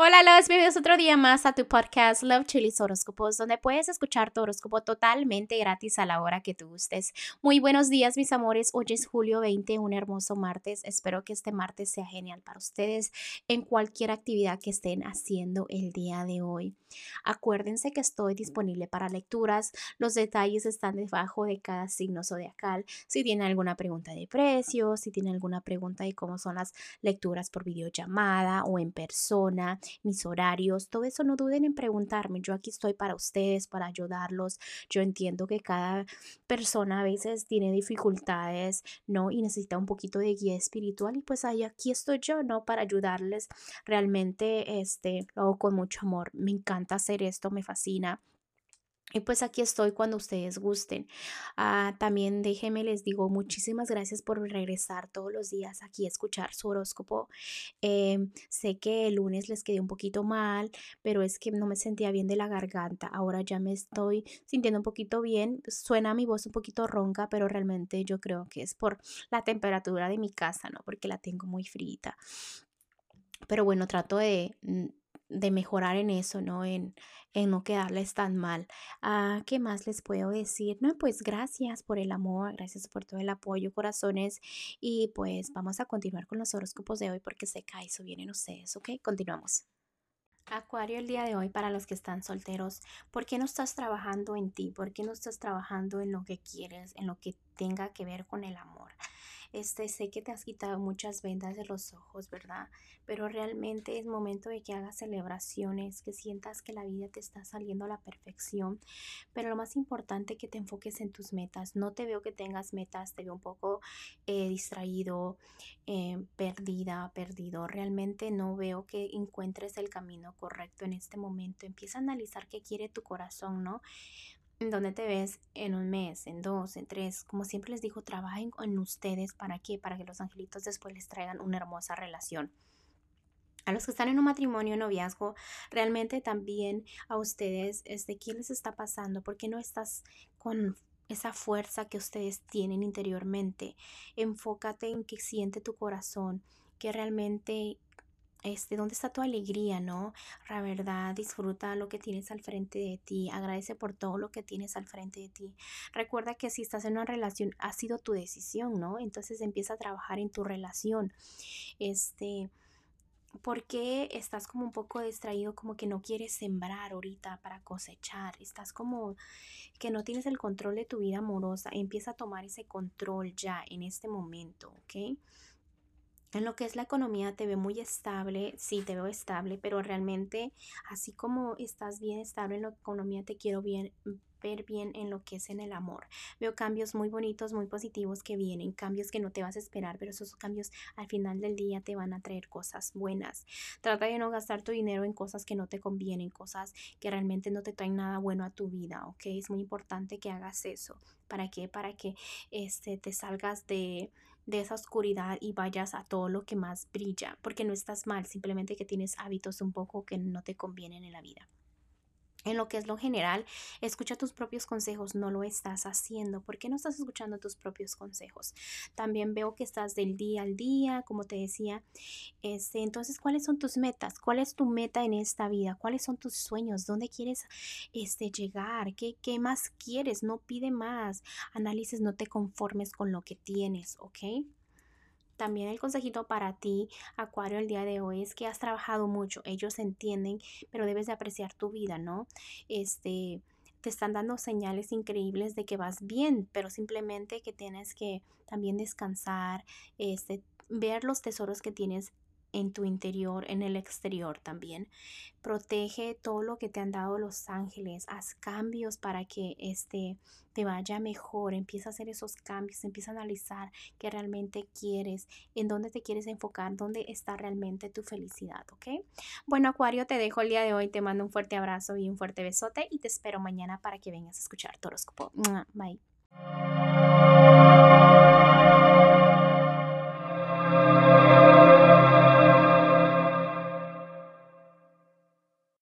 Hola, los bienvenidos otro día más a tu podcast Love Chilis Horóscopos, donde puedes escuchar tu horóscopo totalmente gratis a la hora que tú gustes. Muy buenos días, mis amores. Hoy es julio 20, un hermoso martes. Espero que este martes sea genial para ustedes en cualquier actividad que estén haciendo el día de hoy. Acuérdense que estoy disponible para lecturas. Los detalles están debajo de cada signo zodiacal. Si tienen alguna pregunta de precio, si tienen alguna pregunta de cómo son las lecturas por videollamada o en persona mis horarios, todo eso no duden en preguntarme. Yo aquí estoy para ustedes, para ayudarlos. Yo entiendo que cada persona a veces tiene dificultades, ¿no? Y necesita un poquito de guía espiritual y pues ahí aquí estoy yo, ¿no? Para ayudarles. Realmente, este, lo hago con mucho amor. Me encanta hacer esto, me fascina. Y pues aquí estoy cuando ustedes gusten. Ah, también déjenme, les digo, muchísimas gracias por regresar todos los días aquí a escuchar su horóscopo. Em, sé que el lunes les quedé un poquito mal, pero es que no me sentía bien de la garganta. Ahora ya me estoy sintiendo un poquito bien. Suena mi voz un poquito ronca, pero realmente yo creo que es por la temperatura de mi casa, ¿no? Porque la tengo muy frita. Pero bueno, trato de mm, de mejorar en eso, ¿no? En, en no quedarles tan mal. Ah, ¿Qué más les puedo decir? No, pues gracias por el amor, gracias por todo el apoyo, corazones. Y pues vamos a continuar con los horóscopos de hoy porque se cae, eso vienen ustedes, ¿ok? Continuamos. Acuario, el día de hoy para los que están solteros, ¿por qué no estás trabajando en ti? ¿Por qué no estás trabajando en lo que quieres, en lo que tenga que ver con el amor? Este, sé que te has quitado muchas vendas de los ojos, ¿verdad? Pero realmente es momento de que hagas celebraciones, que sientas que la vida te está saliendo a la perfección. Pero lo más importante que te enfoques en tus metas. No te veo que tengas metas, te veo un poco eh, distraído, eh, perdida, perdido. Realmente no veo que encuentres el camino correcto en este momento. Empieza a analizar qué quiere tu corazón, ¿no? Dónde te ves en un mes, en dos, en tres. Como siempre les digo, trabajen en ustedes. ¿Para qué? Para que los angelitos después les traigan una hermosa relación. A los que están en un matrimonio, noviazgo, realmente también a ustedes, este, ¿qué les está pasando? ¿Por qué no estás con esa fuerza que ustedes tienen interiormente? Enfócate en qué siente tu corazón, que realmente este, ¿dónde está tu alegría, no? La verdad, disfruta lo que tienes al frente de ti, agradece por todo lo que tienes al frente de ti. Recuerda que si estás en una relación, ha sido tu decisión, ¿no? Entonces empieza a trabajar en tu relación. Este, ¿por qué estás como un poco distraído, como que no quieres sembrar ahorita para cosechar? Estás como que no tienes el control de tu vida amorosa. Empieza a tomar ese control ya en este momento, ¿ok? En lo que es la economía te veo muy estable, sí te veo estable, pero realmente así como estás bien estable en la economía, te quiero bien, ver bien en lo que es en el amor. Veo cambios muy bonitos, muy positivos que vienen, cambios que no te vas a esperar, pero esos cambios al final del día te van a traer cosas buenas. Trata de no gastar tu dinero en cosas que no te convienen, cosas que realmente no te traen nada bueno a tu vida, ¿ok? Es muy importante que hagas eso. ¿Para qué? Para que este, te salgas de de esa oscuridad y vayas a todo lo que más brilla, porque no estás mal, simplemente que tienes hábitos un poco que no te convienen en la vida. En lo que es lo general, escucha tus propios consejos, no lo estás haciendo. ¿Por qué no estás escuchando tus propios consejos? También veo que estás del día al día, como te decía. Este, entonces, ¿cuáles son tus metas? ¿Cuál es tu meta en esta vida? ¿Cuáles son tus sueños? ¿Dónde quieres este, llegar? ¿Qué, ¿Qué más quieres? No pide más. Análisis, no te conformes con lo que tienes, ¿ok? También el consejito para ti, Acuario, el día de hoy es que has trabajado mucho. Ellos entienden, pero debes de apreciar tu vida, ¿no? Este, te están dando señales increíbles de que vas bien, pero simplemente que tienes que también descansar, este, ver los tesoros que tienes en tu interior, en el exterior también. Protege todo lo que te han dado los ángeles. Haz cambios para que este te vaya mejor. Empieza a hacer esos cambios. Empieza a analizar qué realmente quieres, en dónde te quieres enfocar, dónde está realmente tu felicidad, ¿ok? Bueno, Acuario, te dejo el día de hoy. Te mando un fuerte abrazo y un fuerte besote y te espero mañana para que vengas a escuchar tu horóscopo. Bye.